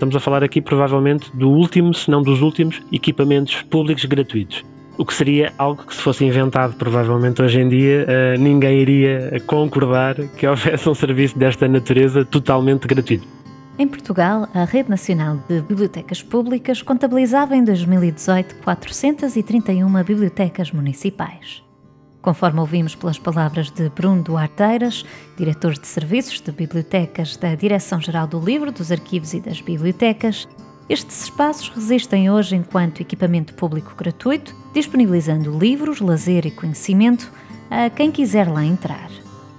Estamos a falar aqui provavelmente do último, se não dos últimos, equipamentos públicos gratuitos. O que seria algo que, se fosse inventado provavelmente hoje em dia, uh, ninguém iria concordar que houvesse um serviço desta natureza totalmente gratuito. Em Portugal, a Rede Nacional de Bibliotecas Públicas contabilizava em 2018 431 bibliotecas municipais. Conforme ouvimos pelas palavras de Bruno Duarteiras, diretor de Serviços de Bibliotecas da Direção-Geral do Livro, dos Arquivos e das Bibliotecas, estes espaços resistem hoje enquanto equipamento público gratuito, disponibilizando livros, lazer e conhecimento a quem quiser lá entrar.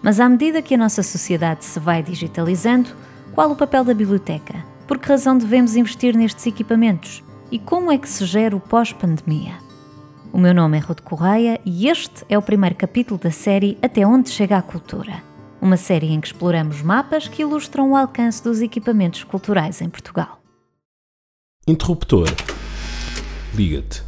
Mas à medida que a nossa sociedade se vai digitalizando, qual o papel da biblioteca? Por que razão devemos investir nestes equipamentos? E como é que se gera o pós-pandemia? O meu nome é Ruth Correia e este é o primeiro capítulo da série Até onde chega a cultura. Uma série em que exploramos mapas que ilustram o alcance dos equipamentos culturais em Portugal. Interruptor. Liga-te.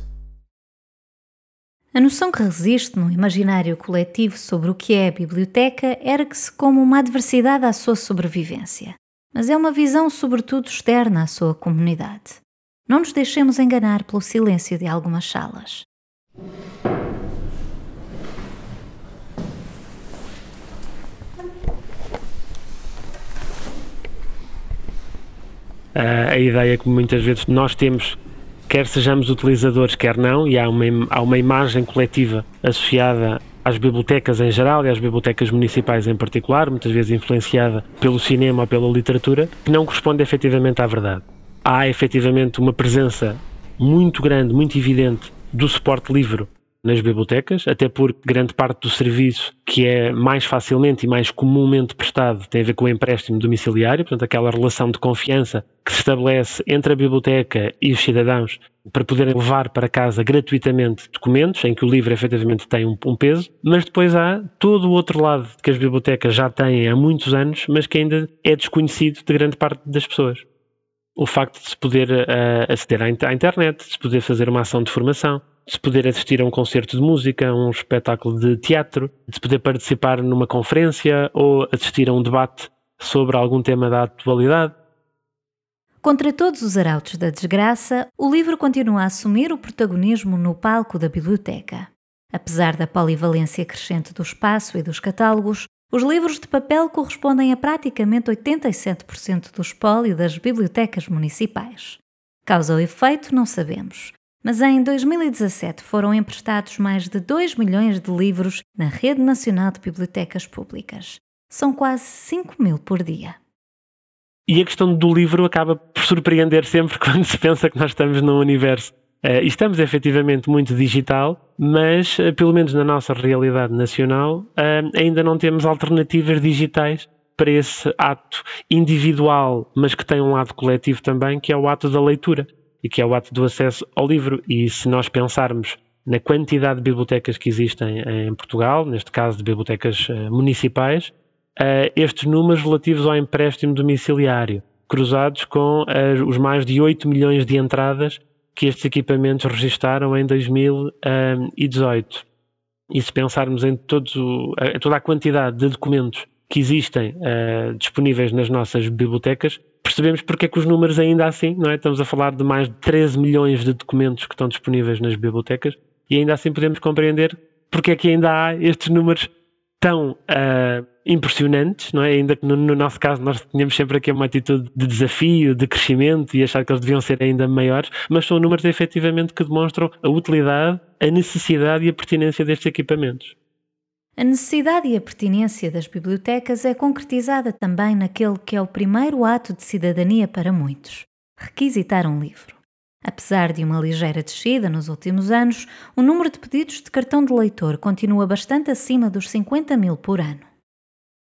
A noção que resiste no imaginário coletivo sobre o que é a biblioteca ergue-se como uma adversidade à sua sobrevivência, mas é uma visão sobretudo externa à sua comunidade. Não nos deixemos enganar pelo silêncio de algumas salas. A ideia que muitas vezes nós temos, quer sejamos utilizadores, quer não, e há uma, há uma imagem coletiva associada às bibliotecas em geral e às bibliotecas municipais em particular, muitas vezes influenciada pelo cinema ou pela literatura, que não corresponde efetivamente à verdade. Há efetivamente uma presença muito grande, muito evidente do suporte livre nas bibliotecas, até porque grande parte do serviço que é mais facilmente e mais comumente prestado tem a ver com o empréstimo domiciliário, portanto, aquela relação de confiança que se estabelece entre a biblioteca e os cidadãos para poderem levar para casa gratuitamente documentos em que o livro efetivamente tem um, um peso, mas depois há todo o outro lado que as bibliotecas já têm há muitos anos, mas que ainda é desconhecido de grande parte das pessoas o facto de se poder uh, aceder à, internet, de se poder fazer uma ação de formação, de se poder assistir a um concerto de música, a um espetáculo de teatro, de se poder participar numa conferência ou assistir a um debate sobre algum tema da atualidade. Contra todos os arautos da desgraça, o livro continua a assumir o protagonismo no palco da biblioteca. Apesar da polivalência crescente do espaço e dos catálogos, os livros de papel correspondem a praticamente 87% do espólio das bibliotecas municipais. Causa ou efeito, não sabemos. Mas em 2017 foram emprestados mais de 2 milhões de livros na Rede Nacional de Bibliotecas Públicas. São quase 5 mil por dia. E a questão do livro acaba por surpreender sempre quando se pensa que nós estamos num universo estamos efetivamente muito digital, mas uh, pelo menos na nossa realidade nacional uh, ainda não temos alternativas digitais para esse ato individual, mas que tem um lado coletivo também, que é o ato da leitura e que é o ato do acesso ao livro. E se nós pensarmos na quantidade de bibliotecas que existem em Portugal, neste caso de bibliotecas municipais, estes números relativos ao empréstimo domiciliário, cruzados com os mais de 8 milhões de entradas que estes equipamentos registaram em 2018. E se pensarmos em todos o, toda a quantidade de documentos que existem uh, disponíveis nas nossas bibliotecas, percebemos porque é que os números ainda assim, não é? Estamos a falar de mais de 13 milhões de documentos que estão disponíveis nas bibliotecas e ainda assim podemos compreender porque é que ainda há estes números tão uh, impressionantes, não é? Ainda que no, no, nosso caso nós tínhamos sempre aqui uma atitude de desafio, de crescimento e achar que eles deviam ser ainda maiores, mas são números efetivamente que demonstram a utilidade, a necessidade e a pertinência destes equipamentos. A necessidade e a pertinência das bibliotecas é concretizada também naquele que é o primeiro ato de cidadania para muitos: requisitar um livro. Apesar de uma ligeira descida nos últimos anos, o número de pedidos de cartão de leitor continua bastante acima dos 50 mil por ano.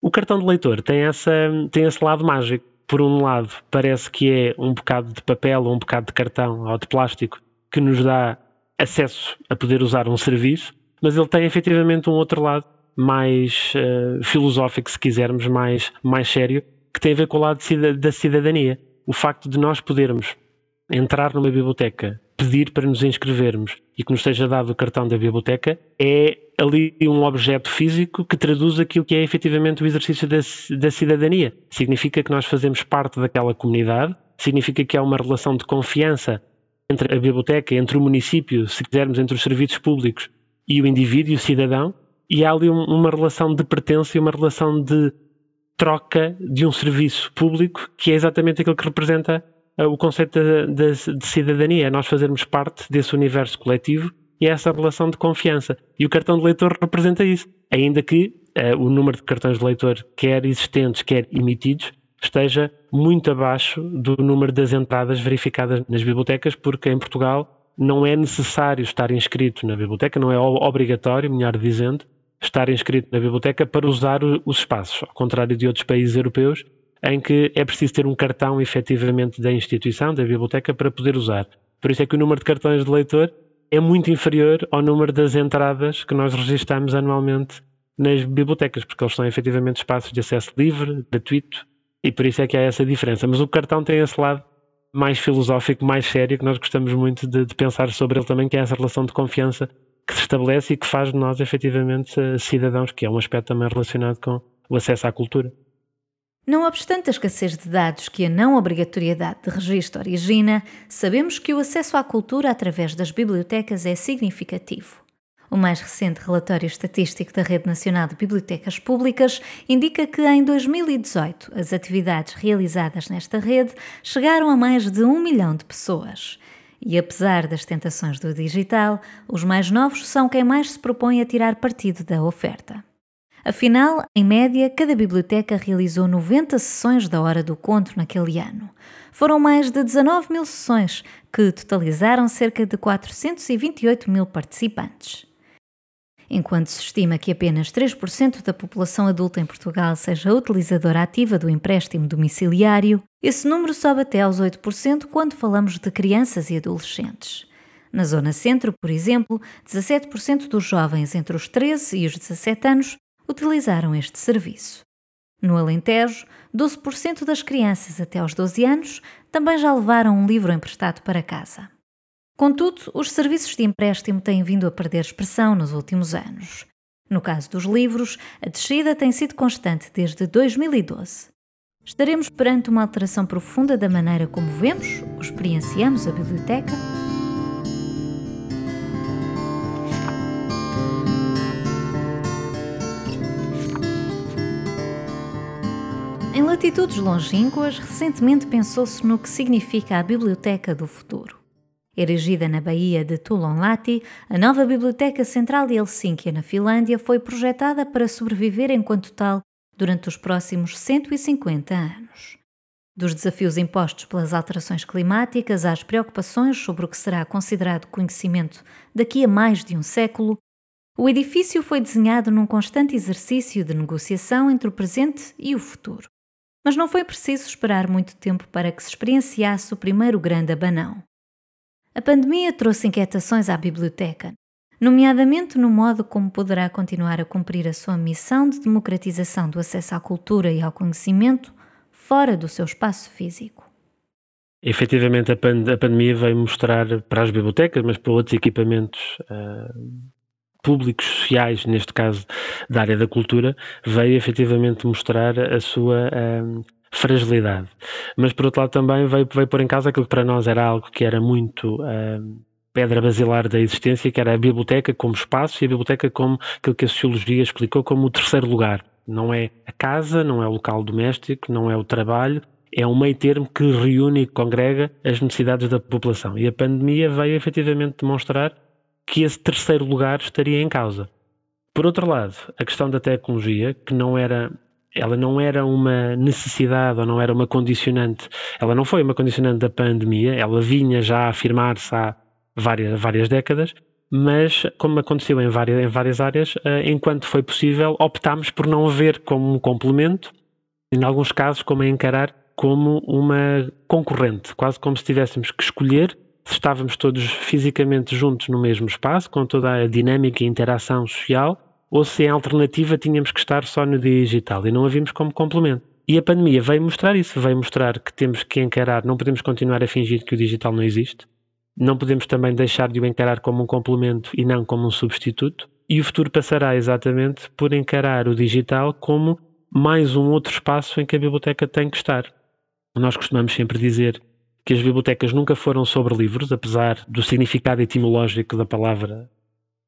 O cartão de leitor tem, essa, tem esse lado mágico. Por um lado, parece que é um bocado de papel ou um bocado de cartão ou de plástico que nos dá acesso a poder usar um serviço, mas ele tem efetivamente um outro lado mais uh, filosófico, se quisermos, mais, mais sério, que tem a ver com o lado da cidadania. O facto de nós podermos entrar numa biblioteca, pedir para nos inscrevermos e que nos seja dado o cartão da biblioteca, é ali um objeto físico que traduz aquilo que é efetivamente o exercício da, da cidadania. Significa que nós fazemos parte daquela comunidade, significa que há uma relação de confiança entre a biblioteca, entre o município, se quisermos, entre os serviços públicos e o indivíduo, o cidadão, e há ali uma relação de pertença e uma relação de troca de um serviço público que é exatamente aquilo que representa o conceito de, de, de, cidadania, é nós fazermos parte desse universo coletivo e é essa relação de confiança. E o cartão de leitor representa isso, ainda que uh, o número de cartões de leitor, quer existentes, quer emitidos, esteja muito abaixo do número das entradas verificadas nas bibliotecas, porque em Portugal não é necessário estar inscrito na biblioteca, não é obrigatório, melhor dizendo, estar inscrito na biblioteca para usar os espaços, ao contrário de outros países europeus, em que é preciso ter um cartão efetivamente da instituição, da biblioteca, para poder usar. Por isso é que o número de cartões de leitor é muito inferior ao número das entradas que nós registramos anualmente nas bibliotecas, porque eles são efetivamente espaços de acesso livre, gratuito, e por isso é que há essa diferença. Mas o cartão tem esse lado mais filosófico, mais sério, que nós gostamos muito de, de pensar sobre ele também, que é essa relação de confiança que se estabelece e que faz de nós efetivamente eh, cidadãos, que é um aspecto também relacionado com o acesso à cultura. Não obstante a escassez de dados que a não obrigatoriedade de registro origina, sabemos que o acesso à cultura através das bibliotecas é significativo. O mais recente relatório estatístico da Rede Nacional de Bibliotecas Públicas indica que em 2018 as atividades realizadas nesta rede chegaram a mais de um milhão de pessoas. E apesar das tentações do digital, os mais novos são quem mais se propõe a tirar partido da oferta. Afinal, em média, cada biblioteca realizou 90 sessões da Hora do Conto naquele ano. Foram mais de 19 mil sessões, que totalizaram cerca de 428 mil participantes. Enquanto se estima que apenas 3% da população adulta em Portugal seja utilizadora ativa do empréstimo domiciliário, esse número sobe até aos 8% quando falamos de crianças e adolescentes. Na Zona Centro, por exemplo, 17% dos jovens entre os 13 e os 17 anos utilizaram este serviço. No Alentejo, 12% das crianças até aos 12 anos também já levaram um livro emprestado para casa. Contudo, os serviços de empréstimo têm vindo a perder expressão nos últimos anos. No caso dos livros, a descida tem sido constante desde 2012. Estaremos perante uma alteração profunda da maneira como vemos ou experienciamos a biblioteca? Em latitudes longínquas, recentemente pensou-se no que significa a biblioteca do futuro. Erigida na Baía de Tulonlati, a nova Biblioteca Central de Helsínquia, na Finlândia, foi projetada para sobreviver enquanto tal durante os próximos 150 anos. Dos desafios impostos pelas alterações climáticas às preocupações sobre o que será considerado conhecimento daqui a mais de um século, o edifício foi desenhado num constante exercício de negociação entre o presente e o futuro. Mas não foi preciso esperar muito tempo para que se experienciasse o primeiro grande abanão. A pandemia trouxe inquietações à biblioteca, nomeadamente no modo como poderá continuar a cumprir a sua missão de democratização do acesso à cultura e ao conhecimento fora do seu espaço físico. Efetivamente, a, pand a pandemia veio mostrar para as bibliotecas, mas para outros equipamentos uh, públicos, sociais, neste caso da área da cultura, veio efetivamente mostrar a sua uh, fragilidade. Mas por outro lado também veio, veio pôr em causa aquilo que para nós era algo que era muito uh, pedra basilar da existência, que era a biblioteca como espaço e a biblioteca como aquilo que a sociologia explicou como o terceiro lugar. Não é a casa, não é o local doméstico, não é o trabalho, é um meio termo que reúne e congrega as necessidades da população. E a pandemia veio efetivamente demonstrar que esse terceiro lugar estaria em causa. Por outro lado, a questão da tecnologia, que não era ela não era uma necessidade ou não era uma condicionante, ela não foi uma condicionante da pandemia, ela vinha já a afirmar-se há várias, várias décadas, mas como aconteceu em várias, em várias áreas, eh, enquanto foi possível, optámos por não ver como um complemento, em alguns casos, como a encarar como uma concorrente, quase como se tivéssemos que escolher estávamos todos fisicamente juntos no mesmo espaço, com toda a dinâmica e interação social, ou se em alternativa tínhamos que estar só no digital e não a vimos como complemento. E a pandemia veio mostrar isso, veio mostrar que temos que encarar, não podemos continuar a fingir que o digital não existe, não podemos também deixar de o encarar como um complemento e não como um substituto, e o futuro passará exatamente por encarar o digital como mais um outro espaço em que a biblioteca tem que estar. Nós costumamos sempre dizer que as bibliotecas nunca foram sobre livros, apesar do significado etimológico da palavra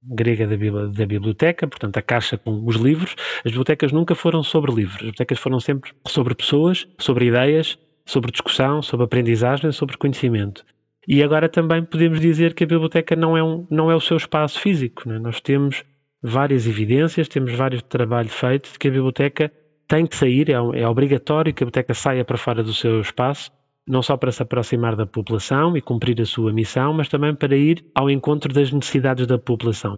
grega da, da, biblioteca, portanto a caixa com os livros. As bibliotecas nunca foram sobre livros, as bibliotecas foram sempre sobre pessoas, sobre ideias, sobre discussão, sobre aprendizagem, sobre conhecimento. E agora também podemos dizer que a biblioteca não é, um, não é o seu espaço físico. É? Nós temos várias evidências, temos vários trabalho feito de que a biblioteca tem que sair, é, é obrigatório que a biblioteca saia para fora do seu espaço não só para se aproximar da população e cumprir a sua missão, mas também para ir ao encontro das necessidades da população.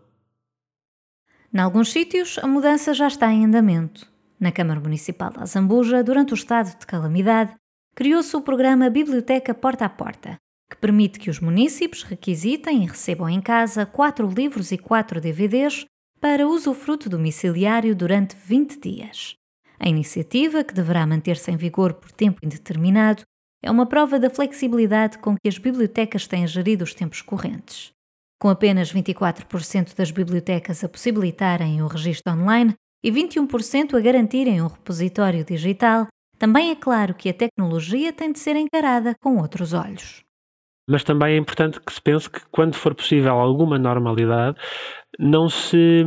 Em alguns sítios, a mudança já está em andamento. Na Câmara Municipal da Zambuja, durante o estado de calamidade, criou-se o programa Biblioteca Porta a Porta, que permite que os municípios requisitem e recebam em casa quatro livros e quatro DVDs para usufruto domiciliário durante 20 dias. A iniciativa, que deverá manter-se em vigor por tempo indeterminado, é uma prova da flexibilidade com que as bibliotecas têm gerido os tempos correntes. Com apenas 24% das bibliotecas a possibilitarem o registro online e 21% a garantirem um repositório digital, também é claro que a tecnologia tem de ser encarada com outros olhos. Mas também é importante que se pense que, quando for possível alguma normalidade, não se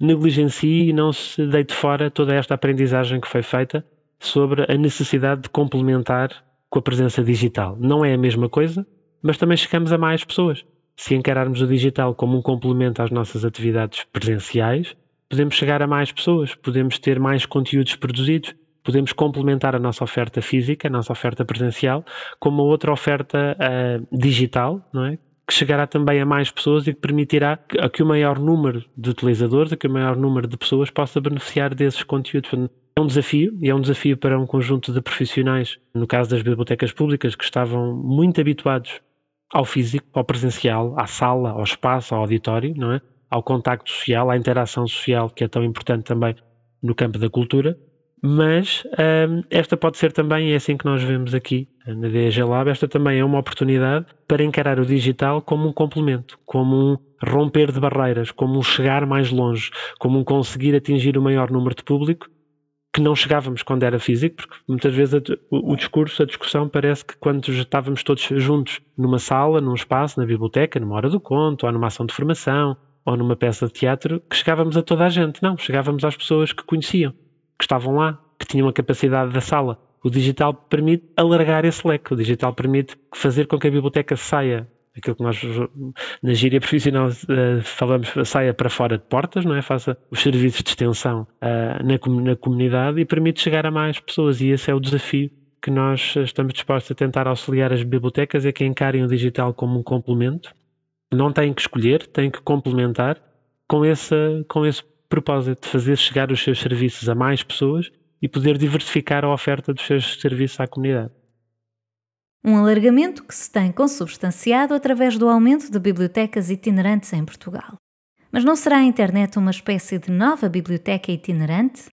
negligencie e não se deite fora toda esta aprendizagem que foi feita sobre a necessidade de complementar com a presença digital. Não é a mesma coisa, mas também chegamos a mais pessoas. Se encararmos o digital como um complemento às nossas atividades presenciais, podemos chegar a mais pessoas, podemos ter mais conteúdos produzidos, podemos complementar a nossa oferta física, a nossa oferta presencial, com uma outra oferta uh, digital, não é? que chegará também a mais pessoas e que permitirá que, que o maior número de utilizadores, que o maior número de pessoas possa beneficiar desses conteúdos. É um desafio e é um desafio para um conjunto de profissionais, no caso das bibliotecas públicas, que estavam muito habituados ao físico, ao presencial, à sala, ao espaço, ao auditório, não é? Ao contacto social, à interação social, que é tão importante também no campo da cultura. Mas um, esta pode ser também, é assim que nós vemos aqui na DG Lab, esta também é uma oportunidade para encarar o digital como um complemento, como um romper de barreiras, como um chegar mais longe, como um conseguir atingir o maior número de público que não chegávamos quando era físico, porque muitas vezes a, o, o, discurso, a discussão parece que quando estávamos todos juntos numa sala, num espaço, na biblioteca, numa hora do conto, ou numa ação de formação, ou numa peça de teatro, que chegávamos a toda a gente. Não, chegávamos às pessoas que conheciam, que estavam lá, que tinham a capacidade da sala. O digital permite alargar esse leque, o digital permite fazer com que a biblioteca saia aquilo que nós na gíria profissional uh, falamos, saia para fora de portas, não é? Faça os serviços de extensão uh, na, na comunidade e permite chegar a mais pessoas. E esse é o desafio que nós estamos dispostos a tentar auxiliar as bibliotecas é que encarem o digital como um complemento. Não têm que escolher, têm que complementar com esse, com esse propósito de fazer chegar os seus serviços a mais pessoas e poder diversificar a oferta dos seus serviços à comunidade. Um alargamento que se tem consubstanciado através do aumento de bibliotecas itinerantes em Portugal. Mas não será a internet uma espécie de nova biblioteca itinerante?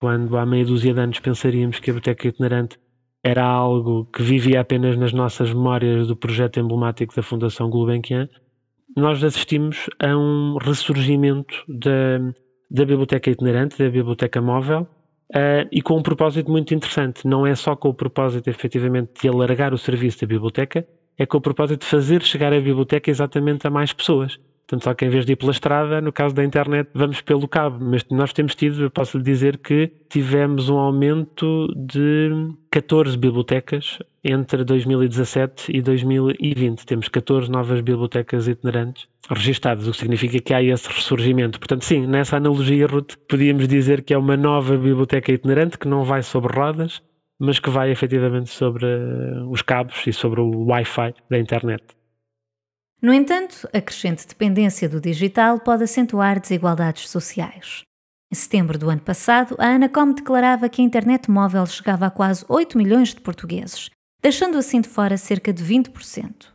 Quando há meia dúzia de anos pensaríamos que a biblioteca itinerante era algo que vivia apenas nas nossas memórias do projeto emblemático da Fundação Gulbenkian, nós assistimos a um ressurgimento da, da biblioteca itinerante, da biblioteca móvel, Uh, e com um propósito muito interessante. Não é só com o propósito, efetivamente, de alargar o serviço da biblioteca, é com o propósito de fazer chegar a biblioteca exatamente a mais pessoas. Portanto, só que em vez de ir pela estrada, no caso da internet, vamos pelo cabo. Mas nós temos tido, eu posso lhe dizer que tivemos um aumento de 14 bibliotecas entre 2017 e 2020. Temos 14 novas bibliotecas itinerantes registadas, o que significa que há esse ressurgimento. Portanto, sim, nessa analogia, Ruth, podíamos dizer que é uma nova biblioteca itinerante que não vai sobre rodas, mas que vai efetivamente sobre os cabos e sobre o Wi-Fi da internet. No entanto, a crescente dependência do digital pode acentuar desigualdades sociais. Em setembro do ano passado, a Anacom declarava que a internet móvel chegava a quase 8 milhões de portugueses, deixando assim de fora cerca de 20%.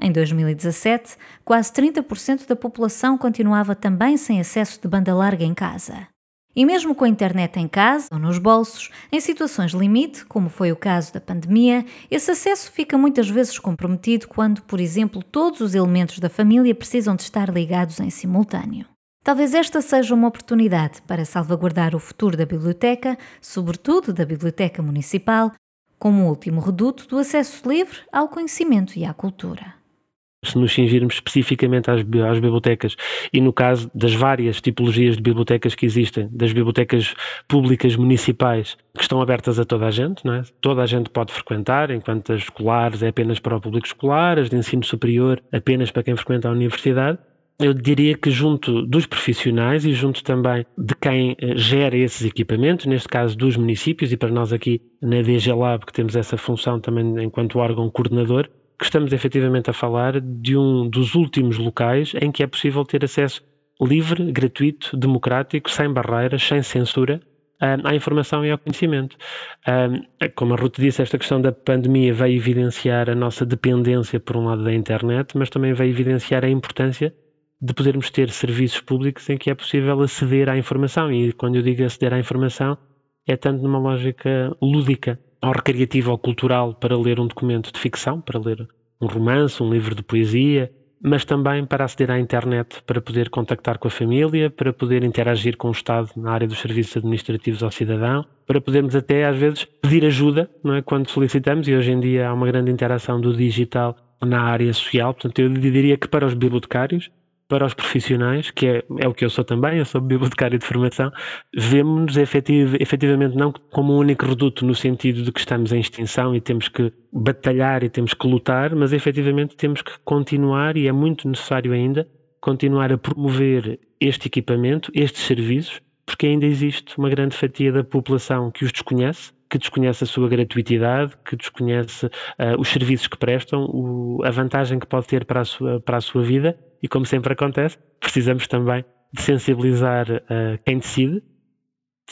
Em 2017, quase 30% da população continuava também sem acesso de banda larga em casa. E mesmo com a internet em casa ou nos bolsos, em situações limite, como foi o caso da pandemia, esse acesso fica muitas vezes comprometido quando, por exemplo, todos os elementos da família precisam de estar ligados em simultâneo. Talvez esta seja uma oportunidade para salvaguardar o futuro da biblioteca, sobretudo da biblioteca municipal, como último reduto do acesso livre ao conhecimento e à cultura se nos cingirmos especificamente às, às, bibliotecas e no caso das várias tipologias de bibliotecas que existem, das bibliotecas públicas municipais que estão abertas a toda a gente, não é? toda a gente pode frequentar, enquanto as escolares é apenas para o público escolar, as de ensino superior apenas para quem frequenta a universidade. Eu diria que junto dos profissionais e junto também de quem eh, gera esses equipamentos, neste caso dos municípios, e para nós aqui na DG Lab, que temos essa função também enquanto órgão coordenador, que estamos efetivamente a falar de um dos últimos locais em que é possível ter acesso livre, gratuito, democrático, sem barreiras, sem censura à informação e ao conhecimento. Como a Ruth disse, esta questão da pandemia vai evidenciar a nossa dependência, por um lado, da internet, mas também vai evidenciar a importância de podermos ter serviços públicos em que é possível aceder à informação. E quando eu digo aceder à informação, é tanto numa lógica lúdica ou recreativa ou cultural para ler um documento de ficção, para ler um romance, um livro de poesia, mas também para aceder à internet, para poder contactar com a família, para poder interagir com o Estado na área dos serviços administrativos ao cidadão, para podermos até às vezes pedir ajuda não é? quando solicitamos, e hoje em dia há uma grande interação do digital na área social. Portanto, eu diria que para os bibliotecários para os profissionais, que é, é o que eu sou também, eu sou bibliotecário de formação, vemos-nos efetiv, efetivamente não como um único reduto no sentido de que estamos em extinção e temos que batalhar e temos que lutar, mas efetivamente temos que continuar e é muito necessário ainda continuar a promover este equipamento, estes serviços, porque ainda existe uma grande fatia da população que os desconhece, que desconhece a sua gratuitidade, que desconhece uh, os serviços que prestam, o, a vantagem que pode ter para a sua, para a sua vida e, como sempre acontece, precisamos também de sensibilizar uh, quem decide,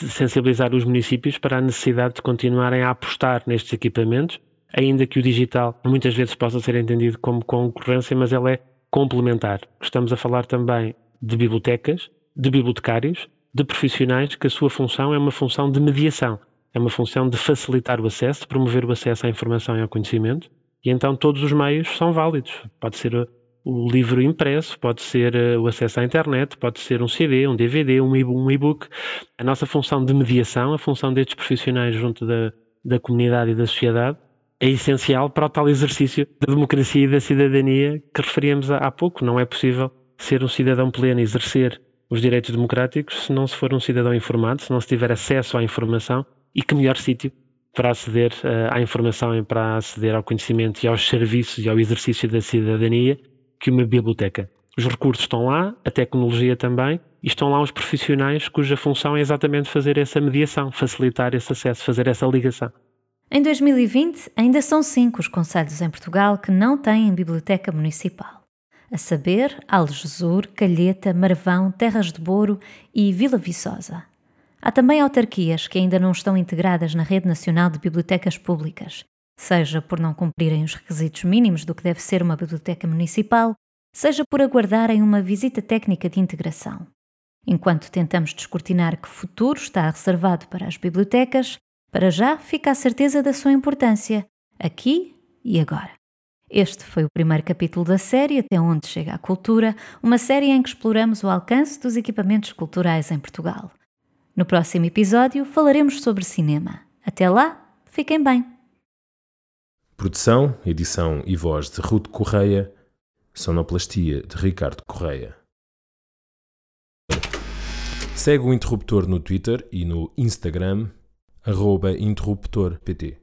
de sensibilizar os municípios para a necessidade de continuarem a apostar nestes equipamentos, ainda que o digital muitas vezes possa ser entendido como concorrência, mas ele é complementar. Estamos a falar também de bibliotecas, de bibliotecários, de profissionais que a sua função é uma função de mediação, é uma função de facilitar o acesso, de promover o acesso à informação e ao conhecimento, e então todos os meios são válidos. Pode ser o livro impresso, pode ser eh, o acesso à internet, pode ser um CD, um DVD, um e-book. A nossa função de mediação, a função destes profissionais junto da, da comunidade e da sociedade, é essencial para o tal exercício da democracia e da cidadania que referíamos há pouco. Não é possível ser um cidadão pleno, exercer os direitos democráticos se não se for um cidadão informado, se não se tiver acesso à informação e que melhor sítio para aceder uh, à informação e para aceder ao conhecimento e aos serviços e ao exercício da cidadania que uma biblioteca. Os recursos estão lá, a tecnologia também, e estão lá os profissionais cuja função é exatamente fazer essa mediação, facilitar esse acesso, fazer essa ligação. Em 2020, ainda são cinco os conselhos em Portugal que não têm biblioteca municipal. A saber, Algesur, Calheta, Marvão, Terras de Boro e Vila Viçosa. Há também autarquias que ainda não estão integradas na Rede Nacional de Bibliotecas Públicas seja por não cumprirem os requisitos mínimos do que deve ser uma biblioteca municipal, seja por aguardarem uma visita técnica de integração. Enquanto tentamos descortinar que futuro está reservado para as bibliotecas, para já fica a certeza da sua importância, aqui e agora. Este foi o primeiro capítulo da série Até Onde Chega a Cultura, uma série em que exploramos o alcance dos equipamentos culturais em Portugal. No próximo episódio falaremos sobre cinema. Até lá, fiquem bem! Produção, edição e voz de Ruth Correia. Sonoplastia de Ricardo Correia. Segue o Interruptor no Twitter e no Instagram, arroba interruptorpt.